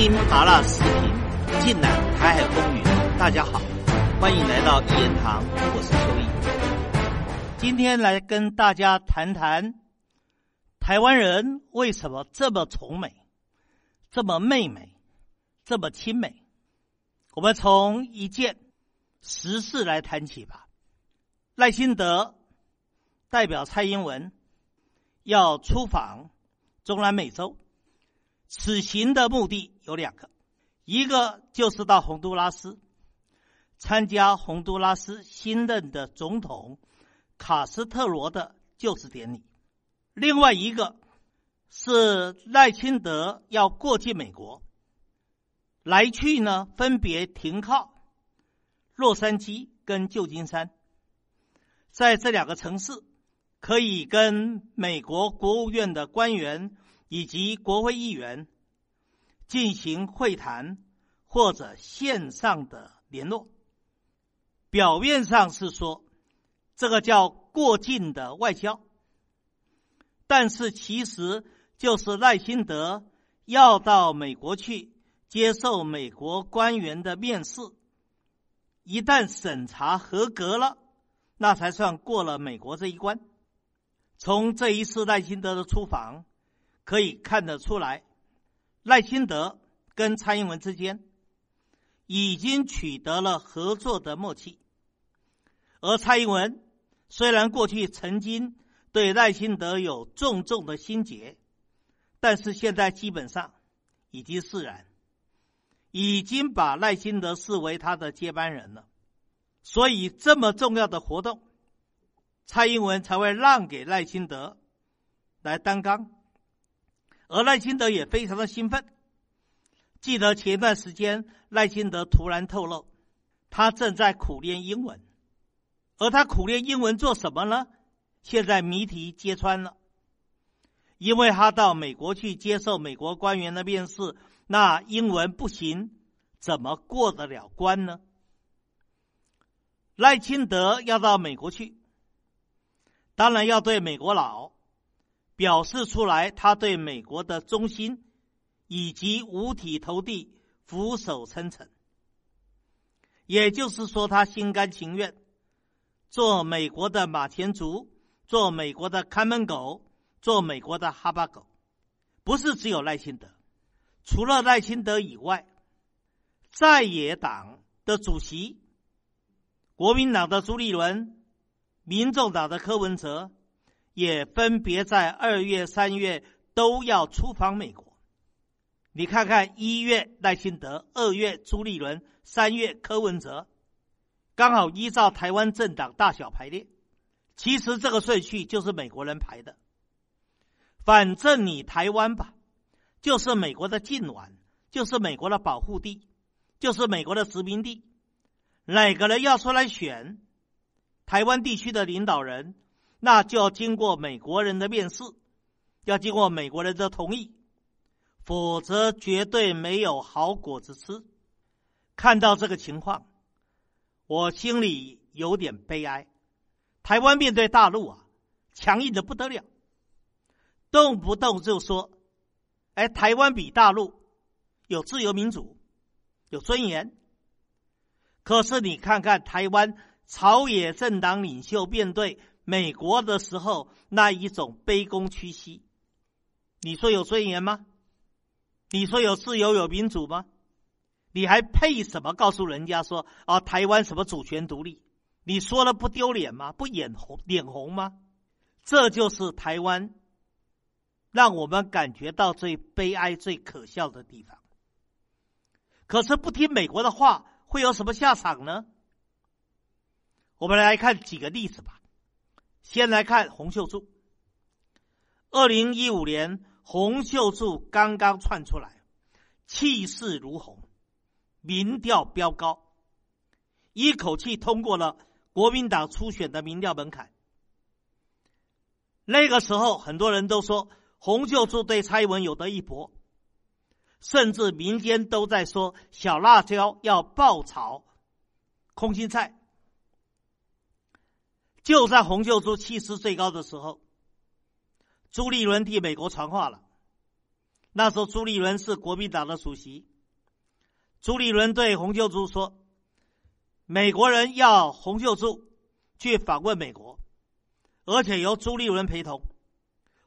听麻辣视频，尽览台海风云。大家好，欢迎来到一言堂，我是邱毅。今天来跟大家谈谈台湾人为什么这么崇美、这么媚美、这么亲美。我们从一件实事来谈起吧。赖清德代表蔡英文要出访中南美洲。此行的目的有两个，一个就是到洪都拉斯参加洪都拉斯新任的总统卡斯特罗的就职典礼；另外一个是赖清德要过境美国，来去呢分别停靠洛杉矶跟旧金山，在这两个城市可以跟美国国务院的官员。以及国会议员进行会谈或者线上的联络，表面上是说这个叫过境的外交，但是其实就是赖清德要到美国去接受美国官员的面试，一旦审查合格了，那才算过了美国这一关。从这一次赖清德的出访。可以看得出来，赖清德跟蔡英文之间已经取得了合作的默契，而蔡英文虽然过去曾经对赖清德有重重的心结，但是现在基本上已经释然，已经把赖清德视为他的接班人了，所以这么重要的活动，蔡英文才会让给赖清德来担纲。而赖清德也非常的兴奋。记得前段时间，赖清德突然透露，他正在苦练英文。而他苦练英文做什么呢？现在谜题揭穿了，因为他到美国去接受美国官员的面试，那英文不行，怎么过得了关呢？赖清德要到美国去，当然要对美国佬。表示出来，他对美国的忠心，以及五体投地、俯首称臣。也就是说，他心甘情愿做美国的马前卒，做美国的看门狗，做美国的哈巴狗。不是只有赖清德，除了赖清德以外，在野党的主席，国民党的朱立伦，民众党的柯文哲。也分别在二月、三月都要出访美国。你看看，一月赖清德，二月朱立伦，三月柯文哲，刚好依照台湾政党大小排列。其实这个顺序就是美国人排的。反正你台湾吧，就是美国的近晚，就是美国的保护地，就是美国的殖民地。哪个人要出来选台湾地区的领导人？那就要经过美国人的面试，要经过美国人的同意，否则绝对没有好果子吃。看到这个情况，我心里有点悲哀。台湾面对大陆啊，强硬的不得了，动不动就说：“哎，台湾比大陆有自由民主，有尊严。”可是你看看台湾朝野政党领袖面对。美国的时候那一种卑躬屈膝，你说有尊严吗？你说有自由有民主吗？你还配什么告诉人家说啊台湾什么主权独立？你说了不丢脸吗？不眼红脸红吗？这就是台湾让我们感觉到最悲哀、最可笑的地方。可是不听美国的话会有什么下场呢？我们来看几个例子吧。先来看洪秀柱。二零一五年，洪秀柱刚刚窜出来，气势如虹，民调飙高，一口气通过了国民党初选的民调门槛。那个时候，很多人都说洪秀柱对蔡英文有得一搏，甚至民间都在说小辣椒要爆炒空心菜。就在洪秀柱气势最高的时候，朱立伦替美国传话了。那时候朱立伦是国民党的主席，朱立伦对洪秀柱说：“美国人要洪秀柱去访问美国，而且由朱立伦陪同。”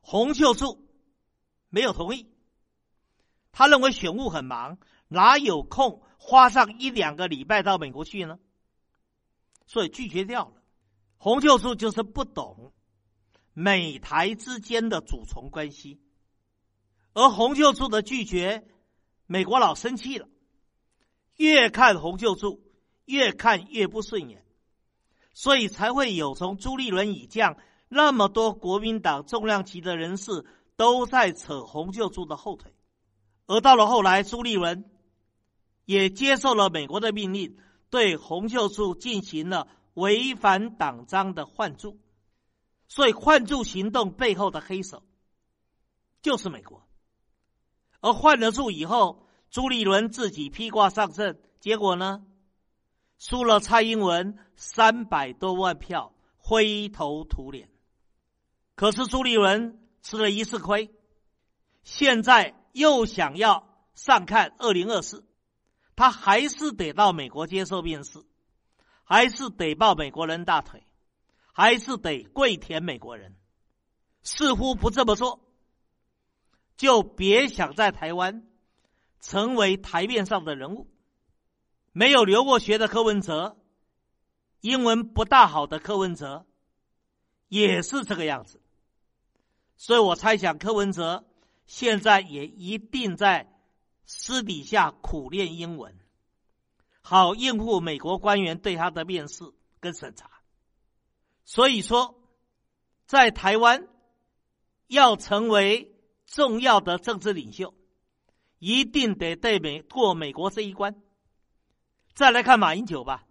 洪秀柱没有同意，他认为选务很忙，哪有空花上一两个礼拜到美国去呢？所以拒绝掉了。洪秀柱就是不懂美台之间的主从关系，而洪秀柱的拒绝，美国佬生气了，越看洪秀柱越看越不顺眼，所以才会有从朱立伦以降。那么多国民党重量级的人士都在扯洪秀柱的后腿，而到了后来，朱立伦也接受了美国的命令，对洪秀柱进行了违反党章的换柱。所以换柱行动背后的黑手就是美国。而换了柱以后，朱立伦自己披挂上阵，结果呢，输了蔡英文三百多万票，灰头土脸。可是朱立伦吃了一次亏，现在又想要上看二零二四，他还是得到美国接受面试，还是得抱美国人大腿，还是得跪舔美国人。似乎不这么做，就别想在台湾成为台面上的人物。没有留过学的柯文哲，英文不大好的柯文哲，也是这个样子。所以我猜想，柯文哲现在也一定在私底下苦练英文，好应付美国官员对他的面试跟审查。所以说，在台湾要成为重要的政治领袖，一定得对美过美国这一关。再来看马英九吧，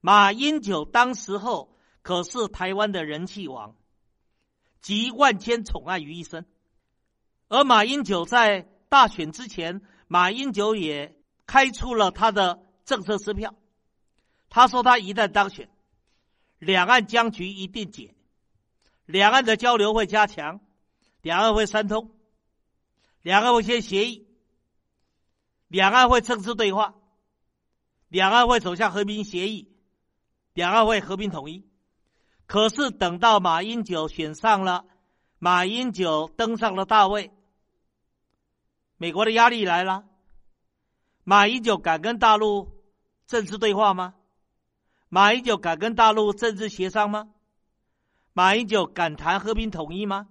马英九当时候可是台湾的人气王。集万千宠爱于一身，而马英九在大选之前，马英九也开出了他的政策支票。他说，他一旦当选，两岸僵局一定解，两岸的交流会加强，两岸会三通，两岸会签协议，两岸会政治对话，两岸会走向和平协议，两岸会和平统一。可是等到马英九选上了，马英九登上了大位，美国的压力来了。马英九敢跟大陆政治对话吗？马英九敢跟大陆政治协商吗？马英九敢谈和平统一吗？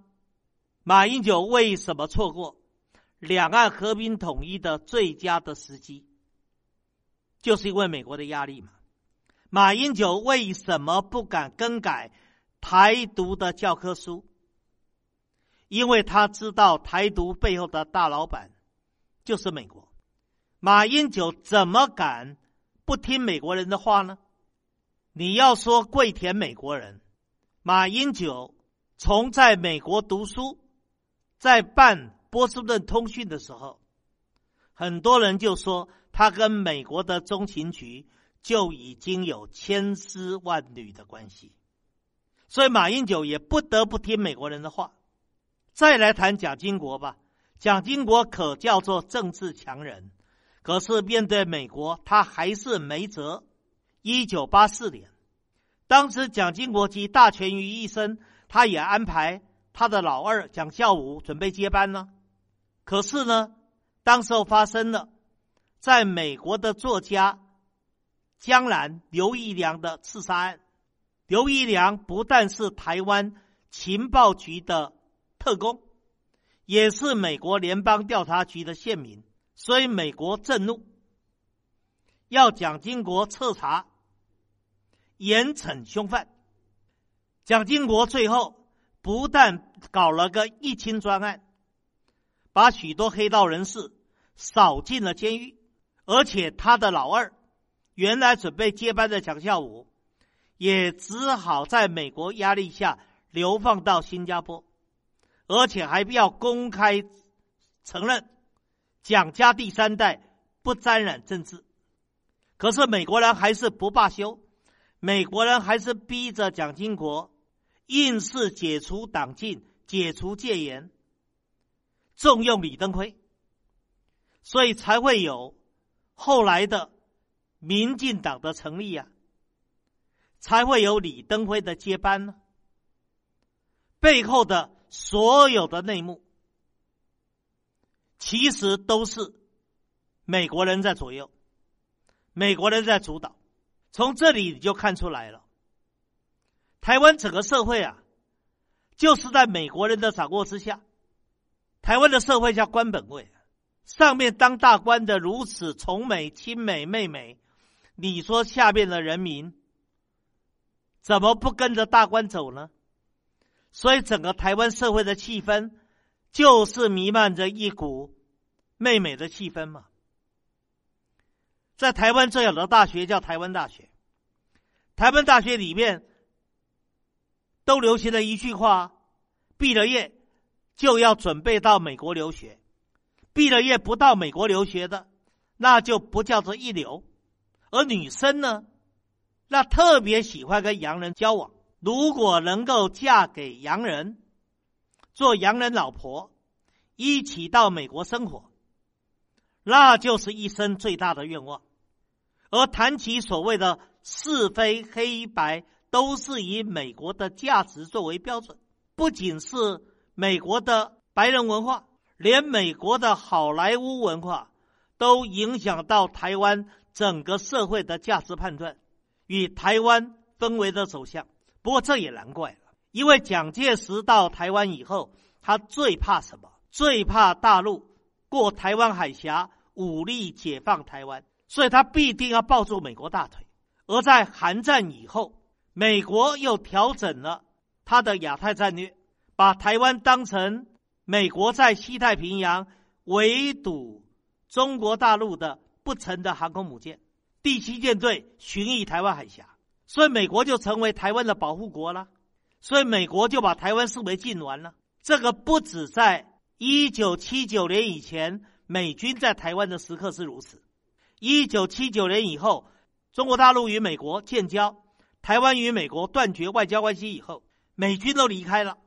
马英九为什么错过两岸和平统一的最佳的时机？就是因为美国的压力嘛。马英九为什么不敢更改台独的教科书？因为他知道台独背后的大老板就是美国。马英九怎么敢不听美国人的话呢？你要说跪舔美国人，马英九从在美国读书，在办波士顿通讯的时候，很多人就说他跟美国的中情局。就已经有千丝万缕的关系，所以马英九也不得不听美国人的话。再来谈蒋经国吧，蒋经国可叫做政治强人，可是面对美国，他还是没辙。一九八四年，当时蒋经国集大权于一身，他也安排他的老二蒋孝武准备接班呢。可是呢，当时候发生了，在美国的作家。江南刘义良的刺杀案，刘义良不但是台湾情报局的特工，也是美国联邦调查局的县民，所以美国震怒，要蒋经国彻查，严惩凶犯。蒋经国最后不但搞了个一清专案，把许多黑道人士扫进了监狱，而且他的老二。原来准备接班的蒋孝武，也只好在美国压力下流放到新加坡，而且还要公开承认蒋家第三代不沾染政治。可是美国人还是不罢休，美国人还是逼着蒋经国硬是解除党禁、解除戒严。重用李登辉，所以才会有后来的民进党的成立呀，才会有李登辉的接班呢。背后的所有的内幕，其实都是美国人在左右，美国人在主导。从这里你就看出来了，台湾整个社会啊，就是在美国人的掌握之下。台湾的社会叫官本位，上面当大官的如此崇美、亲美、媚美，你说下面的人民怎么不跟着大官走呢？所以整个台湾社会的气氛就是弥漫着一股媚美的气氛嘛。在台湾最好的大学叫台湾大学，台湾大学里面都流行了一句话：毕了业就要准备到美国留学，毕了业不到美国留学的，那就不叫做一流。而女生呢，那特别喜欢跟洋人交往。如果能够嫁给洋人，做洋人老婆，一起到美国生活，那就是一生最大的愿望。而谈起所谓的是非黑白，都是以美国的价值作为标准。不仅是美国的白人文化，连美国的好莱坞文化都影响到台湾整个社会的价值判断与台湾氛围的走向。不过这也难怪了，因为蒋介石到台湾以后，他最怕什么？最怕大陆过台湾海峡武力解放台湾。所以他必定要抱住美国大腿，而在韩战以后，美国又调整了他的亚太战略，把台湾当成美国在西太平洋围堵中国大陆的不成的航空母舰，第七舰队巡弋台湾海峡，所以美国就成为台湾的保护国了，所以美国就把台湾视为禁丸了。这个不止在一九七九年以前，美军在台湾的时刻是如此。一九七九年以后，中国大陆与美国建交，台湾与美国断绝外交关系以后，美军都离开了，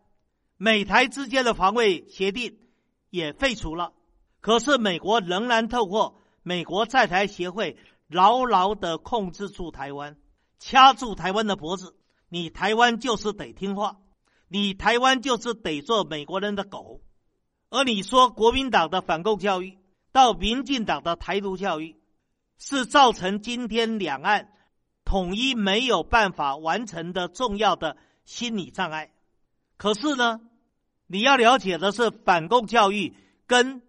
美台之间的防卫协定也废除了。可是美国仍然透过美国在台协会牢牢的控制住台湾，掐住台湾的脖子。你台湾就是得听话，你台湾就是得做美国人的狗。而你说国民党的反共教育到民进党的台独教育。是造成今天两岸统一没有办法完成的重要的心理障碍。可是呢，你要了解的是，反共教育跟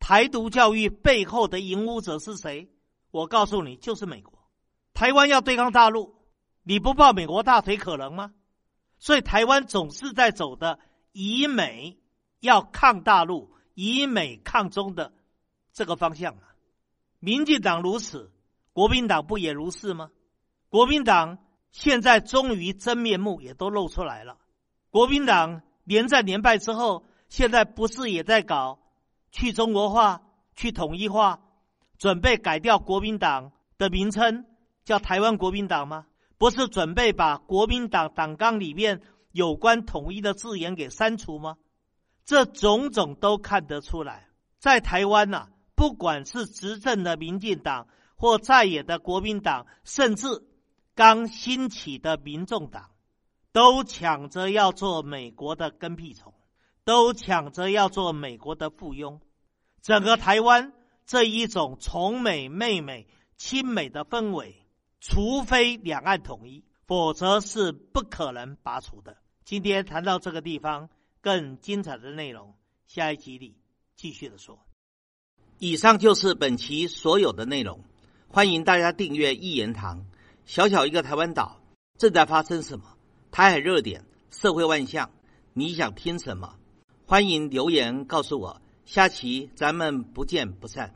台独教育背后的引武者是谁？我告诉你，就是美国。台湾要对抗大陆，你不抱美国大腿可能吗？所以台湾总是在走的以美要抗大陆、以美抗中的这个方向啊。民进党如此，国民党不也如是吗？国民党现在终于真面目也都露出来了。国民党连战连败之后，现在不是也在搞去中国化、去统一化，准备改掉国民党的名称，叫台湾国民党吗？不是准备把国民党党纲里面有关统一的字眼给删除吗？这种种都看得出来，在台湾呐。不管是执政的民进党，或在野的国民党，甚至刚兴起的民众党，都抢着要做美国的跟屁虫，都抢着要做美国的附庸。整个台湾这一种崇美、媚美、亲美的氛围，除非两岸统一，否则是不可能拔除的。今天谈到这个地方，更精彩的内容，下一集里继续的说。以上就是本期所有的内容，欢迎大家订阅一言堂。小小一个台湾岛，正在发生什么？台海热点，社会万象，你想听什么？欢迎留言告诉我。下期咱们不见不散。